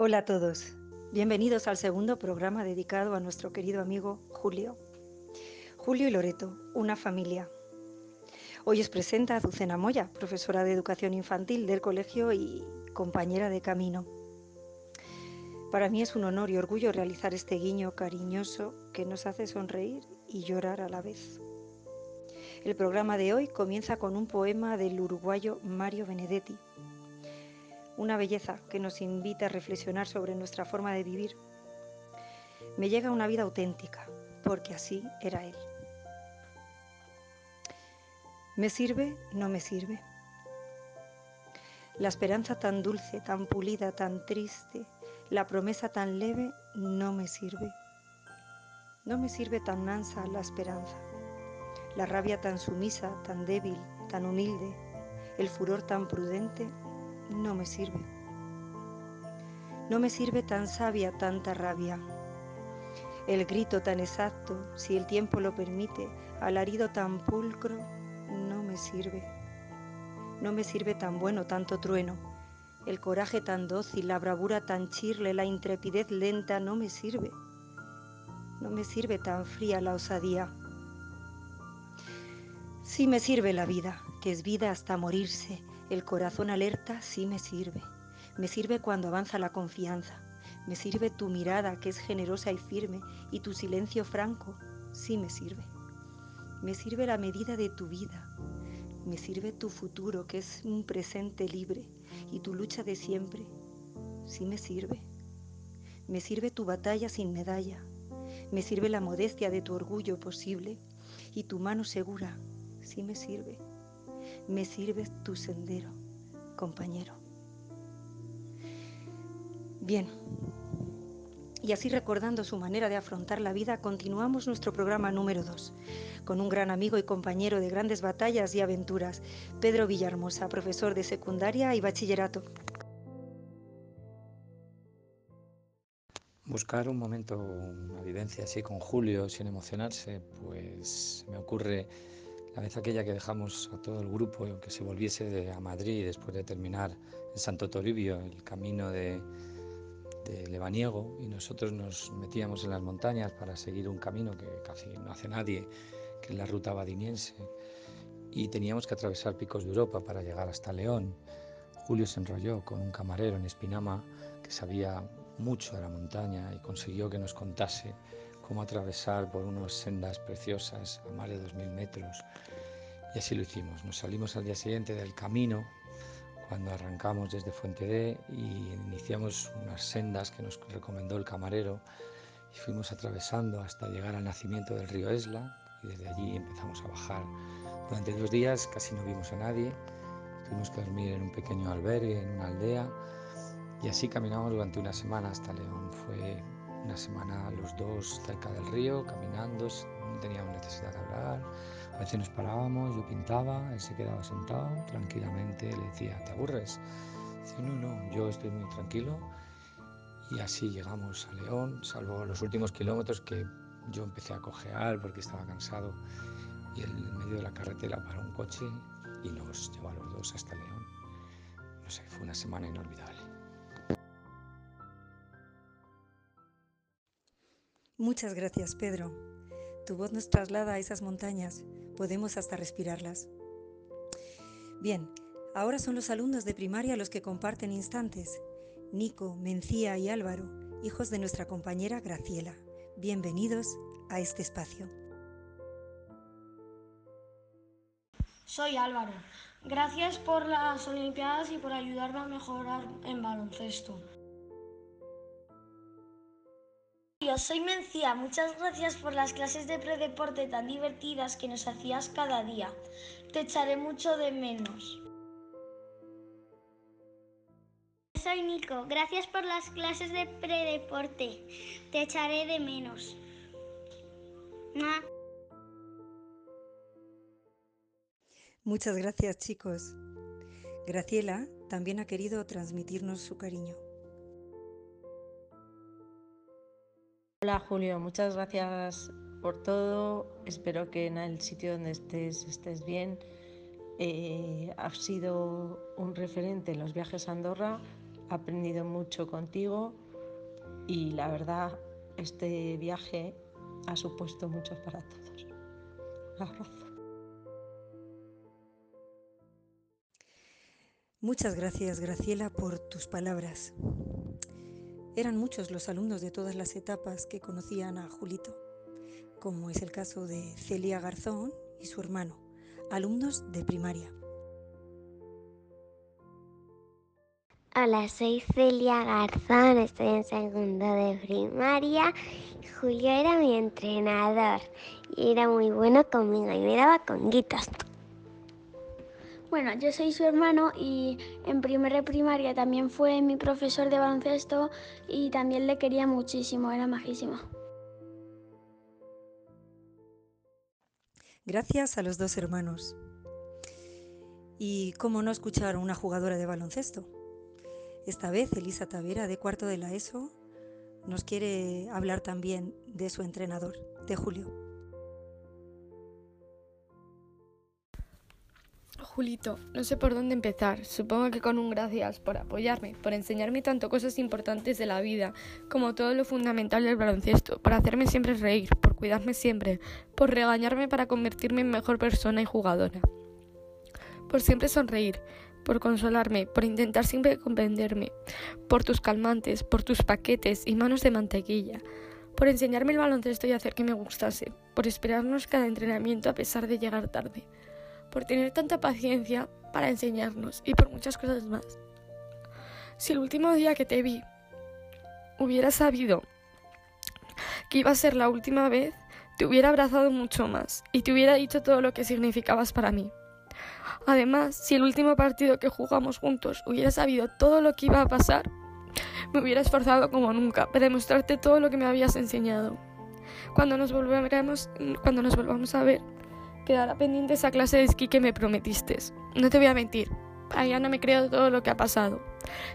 Hola a todos, bienvenidos al segundo programa dedicado a nuestro querido amigo Julio. Julio y Loreto, una familia. Hoy os presenta Azucena Moya, profesora de educación infantil del colegio y compañera de camino. Para mí es un honor y orgullo realizar este guiño cariñoso que nos hace sonreír y llorar a la vez. El programa de hoy comienza con un poema del uruguayo Mario Benedetti, una belleza que nos invita a reflexionar sobre nuestra forma de vivir. Me llega una vida auténtica, porque así era él. ¿Me sirve? No me sirve. La esperanza tan dulce, tan pulida, tan triste, la promesa tan leve, no me sirve. No me sirve tan mansa la esperanza, la rabia tan sumisa, tan débil, tan humilde, el furor tan prudente, no me sirve. No me sirve tan sabia tanta rabia. El grito tan exacto, si el tiempo lo permite, alarido tan pulcro, no me sirve. No me sirve tan bueno tanto trueno. El coraje tan dócil, la bravura tan chirle, la intrepidez lenta, no me sirve. No me sirve tan fría la osadía. Sí me sirve la vida, que es vida hasta morirse, el corazón alerta sí me sirve. Me sirve cuando avanza la confianza. Me sirve tu mirada que es generosa y firme y tu silencio franco sí me sirve. Me sirve la medida de tu vida. Me sirve tu futuro que es un presente libre y tu lucha de siempre sí me sirve. Me sirve tu batalla sin medalla. Me sirve la modestia de tu orgullo posible y tu mano segura sí me sirve me sirves tu sendero, compañero. Bien, y así recordando su manera de afrontar la vida, continuamos nuestro programa número 2 con un gran amigo y compañero de grandes batallas y aventuras, Pedro Villarmosa, profesor de secundaria y bachillerato. Buscar un momento, una vivencia así con Julio sin emocionarse, pues me ocurre la vez aquella que dejamos a todo el grupo que se volviese a Madrid después de terminar en Santo Toribio el camino de, de Lebaniego y nosotros nos metíamos en las montañas para seguir un camino que casi no hace nadie, que es la ruta badiniense, y teníamos que atravesar picos de Europa para llegar hasta León. Julio se enrolló con un camarero en Espinama que sabía mucho de la montaña y consiguió que nos contase cómo atravesar por unas sendas preciosas a más de 2.000 metros. Y así lo hicimos. Nos salimos al día siguiente del camino cuando arrancamos desde Fuente D y iniciamos unas sendas que nos recomendó el camarero y fuimos atravesando hasta llegar al nacimiento del río Esla y desde allí empezamos a bajar. Durante dos días casi no vimos a nadie, tuvimos que dormir en un pequeño albergue en una aldea y así caminamos durante una semana hasta León. Fue una semana los dos cerca del río, caminando, no teníamos necesidad de hablar. A veces nos parábamos, yo pintaba, él se quedaba sentado tranquilamente, le decía, ¿te aburres? Dice, no, no, yo estoy muy tranquilo. Y así llegamos a León, salvo los últimos kilómetros que yo empecé a cojear porque estaba cansado y en medio de la carretera paró un coche y nos llevó a los dos hasta León. No sé, fue una semana inolvidable. Muchas gracias, Pedro. Tu voz nos traslada a esas montañas, podemos hasta respirarlas. Bien, ahora son los alumnos de primaria los que comparten instantes. Nico, Mencía y Álvaro, hijos de nuestra compañera Graciela. Bienvenidos a este espacio. Soy Álvaro. Gracias por las Olimpiadas y por ayudarme a mejorar en baloncesto. Soy Mencía. Muchas gracias por las clases de predeporte tan divertidas que nos hacías cada día. Te echaré mucho de menos. Soy Nico. Gracias por las clases de predeporte. Te echaré de menos. Muchas gracias, chicos. Graciela también ha querido transmitirnos su cariño. Hola Julio, muchas gracias por todo. Espero que en el sitio donde estés estés bien. Eh, has sido un referente en los viajes a Andorra he aprendido mucho contigo y la verdad este viaje ha supuesto mucho para todos. Un abrazo. Muchas gracias, Graciela, por tus palabras. Eran muchos los alumnos de todas las etapas que conocían a Julito, como es el caso de Celia Garzón y su hermano, alumnos de primaria. Hola, soy Celia Garzón, estoy en segundo de primaria. Julio era mi entrenador y era muy bueno conmigo y me daba conguitos. Bueno, yo soy su hermano y en primera primaria también fue mi profesor de baloncesto y también le quería muchísimo, era majísimo. Gracias a los dos hermanos. ¿Y cómo no escuchar a una jugadora de baloncesto? Esta vez Elisa Tavera, de cuarto de la ESO, nos quiere hablar también de su entrenador, de Julio. Julito, no sé por dónde empezar. Supongo que con un gracias por apoyarme, por enseñarme tanto cosas importantes de la vida, como todo lo fundamental del baloncesto, por hacerme siempre reír, por cuidarme siempre, por regañarme para convertirme en mejor persona y jugadora. Por siempre sonreír, por consolarme, por intentar siempre comprenderme, por tus calmantes, por tus paquetes y manos de mantequilla, por enseñarme el baloncesto y hacer que me gustase, por esperarnos cada entrenamiento a pesar de llegar tarde por tener tanta paciencia para enseñarnos y por muchas cosas más. Si el último día que te vi hubiera sabido que iba a ser la última vez, te hubiera abrazado mucho más y te hubiera dicho todo lo que significabas para mí. Además, si el último partido que jugamos juntos hubiera sabido todo lo que iba a pasar, me hubiera esforzado como nunca para demostrarte todo lo que me habías enseñado. Cuando nos cuando nos volvamos a ver, quedará pendiente esa clase de esquí que me prometiste. No te voy a mentir, allá no me creo todo lo que ha pasado.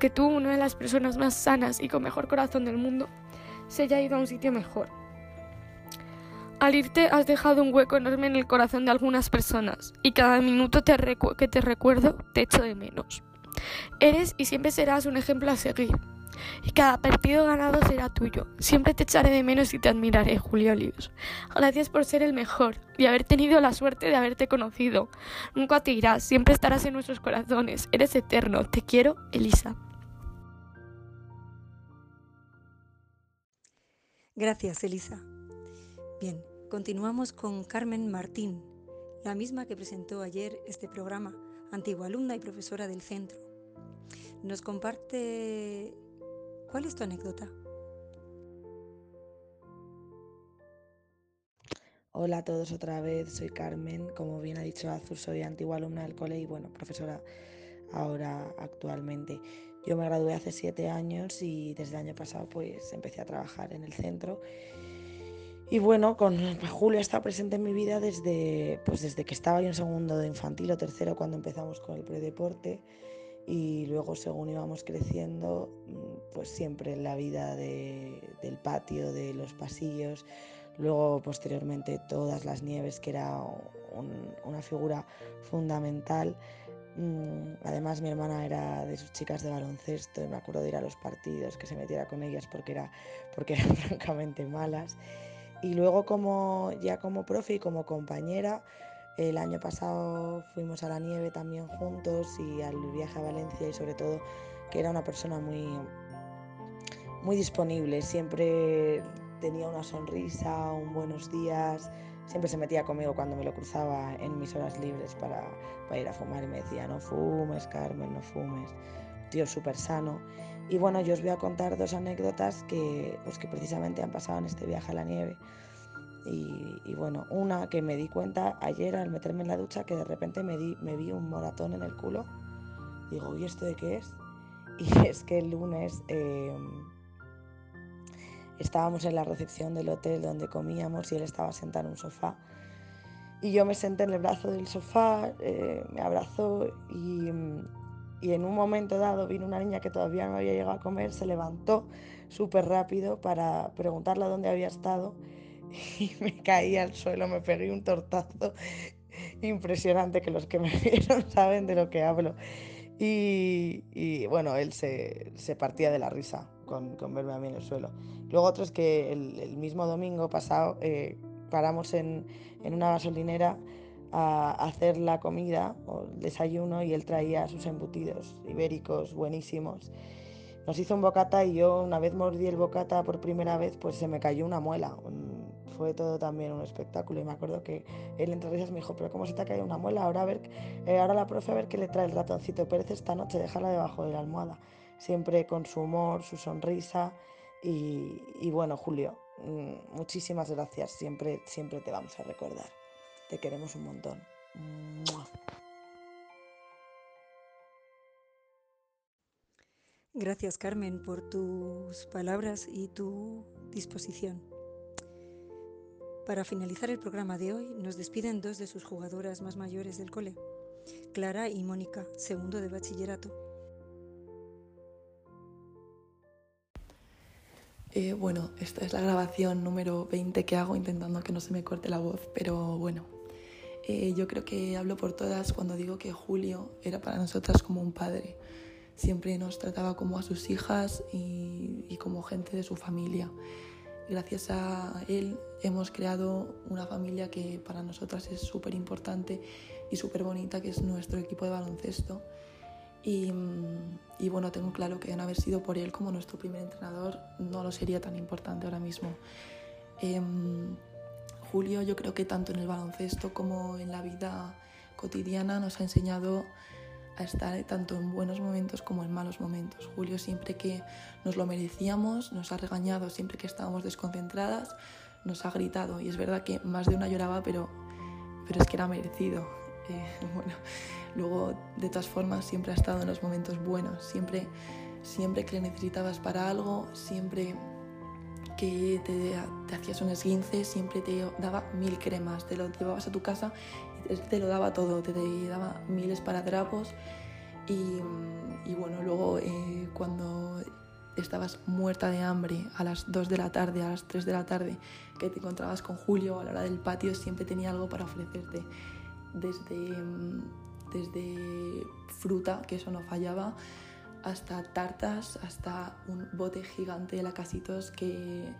Que tú, una de las personas más sanas y con mejor corazón del mundo, se haya ido a un sitio mejor. Al irte has dejado un hueco enorme en el corazón de algunas personas y cada minuto que te recuerdo te echo de menos. Eres y siempre serás un ejemplo a seguir y cada partido ganado será tuyo. Siempre te echaré de menos y te admiraré, Julio Olivos. Gracias por ser el mejor y haber tenido la suerte de haberte conocido. Nunca te irás, siempre estarás en nuestros corazones. Eres eterno. Te quiero, Elisa. Gracias, Elisa. Bien, continuamos con Carmen Martín, la misma que presentó ayer este programa, antigua alumna y profesora del centro. Nos comparte ¿Cuál es tu anécdota? Hola a todos otra vez, soy Carmen, como bien ha dicho Azul, soy antigua alumna del cole y bueno, profesora ahora actualmente. Yo me gradué hace siete años y desde el año pasado pues empecé a trabajar en el centro. Y bueno, con Julio estado presente en mi vida desde, pues desde que estaba yo en segundo de infantil o tercero cuando empezamos con el predeporte y luego según íbamos creciendo, pues siempre en la vida del patio, de los pasillos, luego posteriormente todas las nieves, que era una figura fundamental. Mm, además mi hermana era de sus chicas de baloncesto y me acuerdo de ir a los partidos, que se metiera con ellas porque, era, porque eran francamente malas. Y luego como, ya como profe y como compañera, el año pasado fuimos a la nieve también juntos y al viaje a Valencia y sobre todo que era una persona muy, muy disponible, siempre tenía una sonrisa, un buenos días, siempre se metía conmigo cuando me lo cruzaba en mis horas libres para, para ir a fumar y me decía, no fumes, Carmen, no fumes, tío súper sano. Y bueno, yo os voy a contar dos anécdotas que, pues, que precisamente han pasado en este viaje a la nieve. Y, bueno, una que me di cuenta ayer al meterme en la ducha que de repente me, di, me vi un moratón en el culo. Digo, ¿y esto de qué es? Y es que el lunes em, estábamos en la recepción del hotel donde comíamos y él estaba sentado en un sofá. Y yo me senté en el brazo del sofá, eh, me abrazó y, y en un momento dado vino una niña que todavía no había llegado a comer, se levantó súper rápido para preguntarle dónde había estado y me caí al suelo, me pegué un tortazo impresionante que los que me vieron saben de lo que hablo. Y, bueno, él se, partía de la risa con, verme a mí en el suelo. Luego otro es que el, mismo domingo pasado eh, paramos en, una gasolinera a hacer la comida o el desayuno y él traía sus embutidos ibéricos buenísimos. Nos hizo un bocata y yo una vez mordí el bocata por primera vez pues se me cayó una muela, fue todo también un espectáculo. Y me acuerdo que él entre risas me dijo, pero ¿cómo se te ha caído una muela? Ahora, a ver, eh, ahora la profe a ver qué le trae el ratoncito Pérez esta noche, déjala debajo de la almohada. Siempre con su humor, su sonrisa. Y, bueno, Julio, mm, muchísimas gracias. Siempre, siempre te vamos a recordar. Te queremos un montón. Gracias Carmen por tus palabras y tu disposición. Para finalizar el programa de hoy, nos despiden dos de sus jugadoras más mayores del cole, Clara y Mónica, segundo de bachillerato. Eh, bueno, esta es la grabación número 20 que hago intentando que no se me corte la voz, pero bueno, eh, yo creo que hablo por todas cuando digo que Julio era para nosotras como un padre. Siempre nos trataba como a sus hijas y, como gente de su familia. Gracias a él hemos creado una familia que para nosotras es súper importante y súper bonita, que es nuestro equipo de baloncesto. Y, y, bueno, tengo claro que no haber sido por él como nuestro primer entrenador no lo sería tan importante ahora mismo. Em, Julio yo creo que tanto en el baloncesto como en la vida cotidiana nos ha enseñado a estar tanto en buenos momentos como en malos momentos. Julio siempre que nos lo merecíamos, nos ha regañado siempre que estábamos desconcentradas, nos ha gritado y es verdad que más de una lloraba, pero, pero es que era merecido. Bueno, luego de todas formas siempre ha estado en los momentos buenos, siempre, siempre que le necesitabas para algo, siempre que te, hacías un esguince, siempre te daba mil cremas, te lo llevabas a tu casa te lo daba todo, te daba miles para trapos. Y, y bueno, luego eh, cuando estabas muerta de hambre a las 2 de la tarde, a las 3 de la tarde, que te encontrabas con Julio a la hora del patio, siempre tenía algo para ofrecerte, desde, desde fruta, que eso no fallaba, hasta tartas, hasta un bote gigante de lacasitos que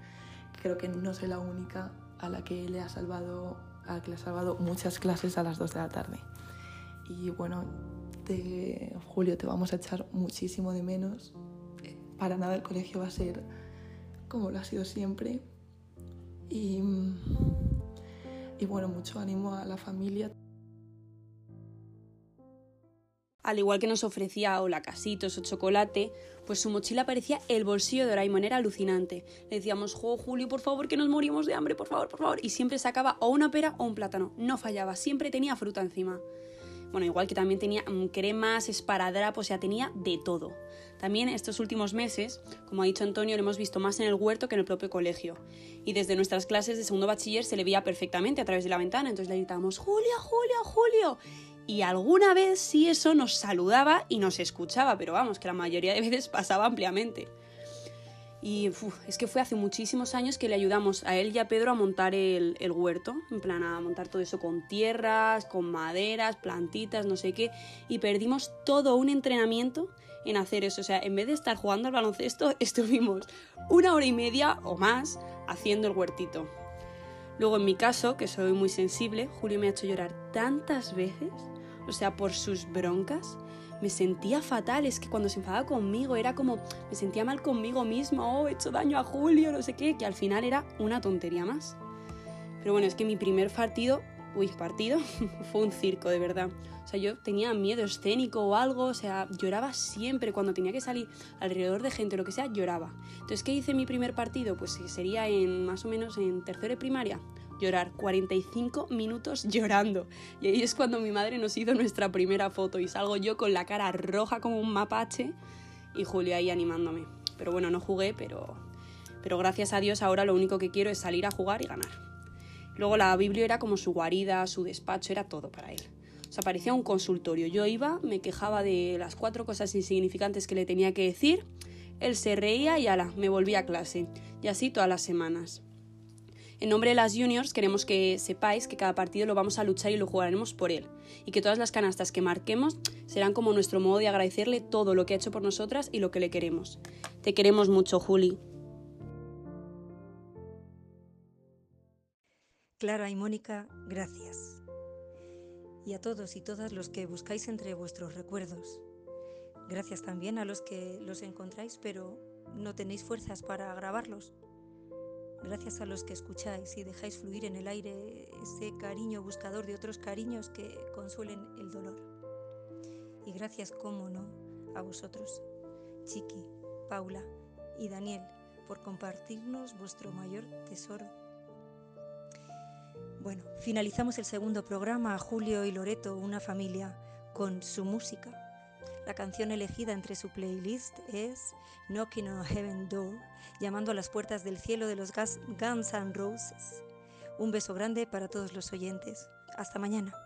creo que no soy la única a la que le ha salvado al que le ha salvado muchas clases a las 2 de la tarde. Y bueno, de Julio te vamos a echar muchísimo de menos. Para nada el colegio va a ser como lo ha sido siempre. Y, y bueno, mucho ánimo a la familia. Al igual que nos ofrecía o lacasitos o chocolate, pues su mochila parecía el bolsillo de Doraemon, era alucinante. Le decíamos, Julio, por favor, que nos morimos de hambre, por favor, por favor. Y siempre sacaba o una pera o un plátano, no fallaba, siempre tenía fruta encima. Bueno, igual que también tenía mm, cremas, esparadrapos, o sea, tenía de todo. También estos últimos meses, como ha dicho Antonio, lo hemos visto más en el huerto que en el propio colegio. Y desde nuestras clases de segundo bachiller se le veía perfectamente a través de la ventana, entonces le gritábamos, Julio, Julio, Julio y alguna vez sí eso nos saludaba y nos escuchaba, pero vamos, que la mayoría de veces pasaba ampliamente. Y es que fue hace muchísimos años que le ayudamos a él y a Pedro a montar el, el, huerto, en plan a montar todo eso con tierras, con maderas, plantitas, no sé qué, y perdimos todo un entrenamiento en hacer eso. O sea, en vez de estar jugando al baloncesto, estuvimos una hora y media o más haciendo el huertito. Luego en mi caso, que soy muy sensible, Julio me ha hecho llorar tantas veces o sea, por sus broncas, me sentía fatal. Es que cuando se enfadaba conmigo era como, me sentía mal conmigo mismo, oh, he hecho daño a Julio, no sé qué, que al final era una tontería más. Pero bueno, es que mi primer partido, uy, partido, fue un circo, de verdad. O sea, yo tenía miedo escénico o algo, o sea, lloraba siempre cuando tenía que salir alrededor de gente o lo que sea, lloraba. Entonces, ¿qué hice mi primer partido? Pues sería en más o menos en tercero de primaria llorar, 45 minutos llorando. Y ahí es cuando mi madre nos hizo nuestra primera foto y salgo yo con la cara roja como un mapache y Julia ahí animándome. Pero bueno, no jugué, pero, pero gracias a Dios ahora lo único que quiero es salir a jugar y ganar. Luego la Biblia era como su guarida, su despacho, era todo para él. O sea, parecía un consultorio. Yo iba, me quejaba de las cuatro cosas insignificantes que le tenía que decir, él se reía y ala, me volvía a clase. Y así todas las semanas. En nombre de las juniors queremos que sepáis que cada partido lo vamos a luchar y lo jugaremos por él. Y que todas las canastas que marquemos serán como nuestro modo de agradecerle todo lo que ha hecho por nosotras y lo que le queremos. Te queremos mucho, Juli. Clara y Mónica, gracias. Y a todos y todas los que buscáis entre vuestros recuerdos. Gracias también a los que los encontráis pero no tenéis fuerzas para grabarlos gracias a los que escucháis y dejáis fluir en el aire ese cariño buscador de otros cariños que consuelen el dolor. Y gracias, cómo no, a vosotros, Chiqui, Paula y Daniel, por compartirnos vuestro mayor tesoro. Bueno, finalizamos el segundo programa, Julio y Loreto, una familia, con su música. La canción elegida entre su playlist es Knocking on Heaven Door llamando a las puertas del cielo de los Guns N' Roses. Un beso grande para todos los oyentes. Hasta mañana.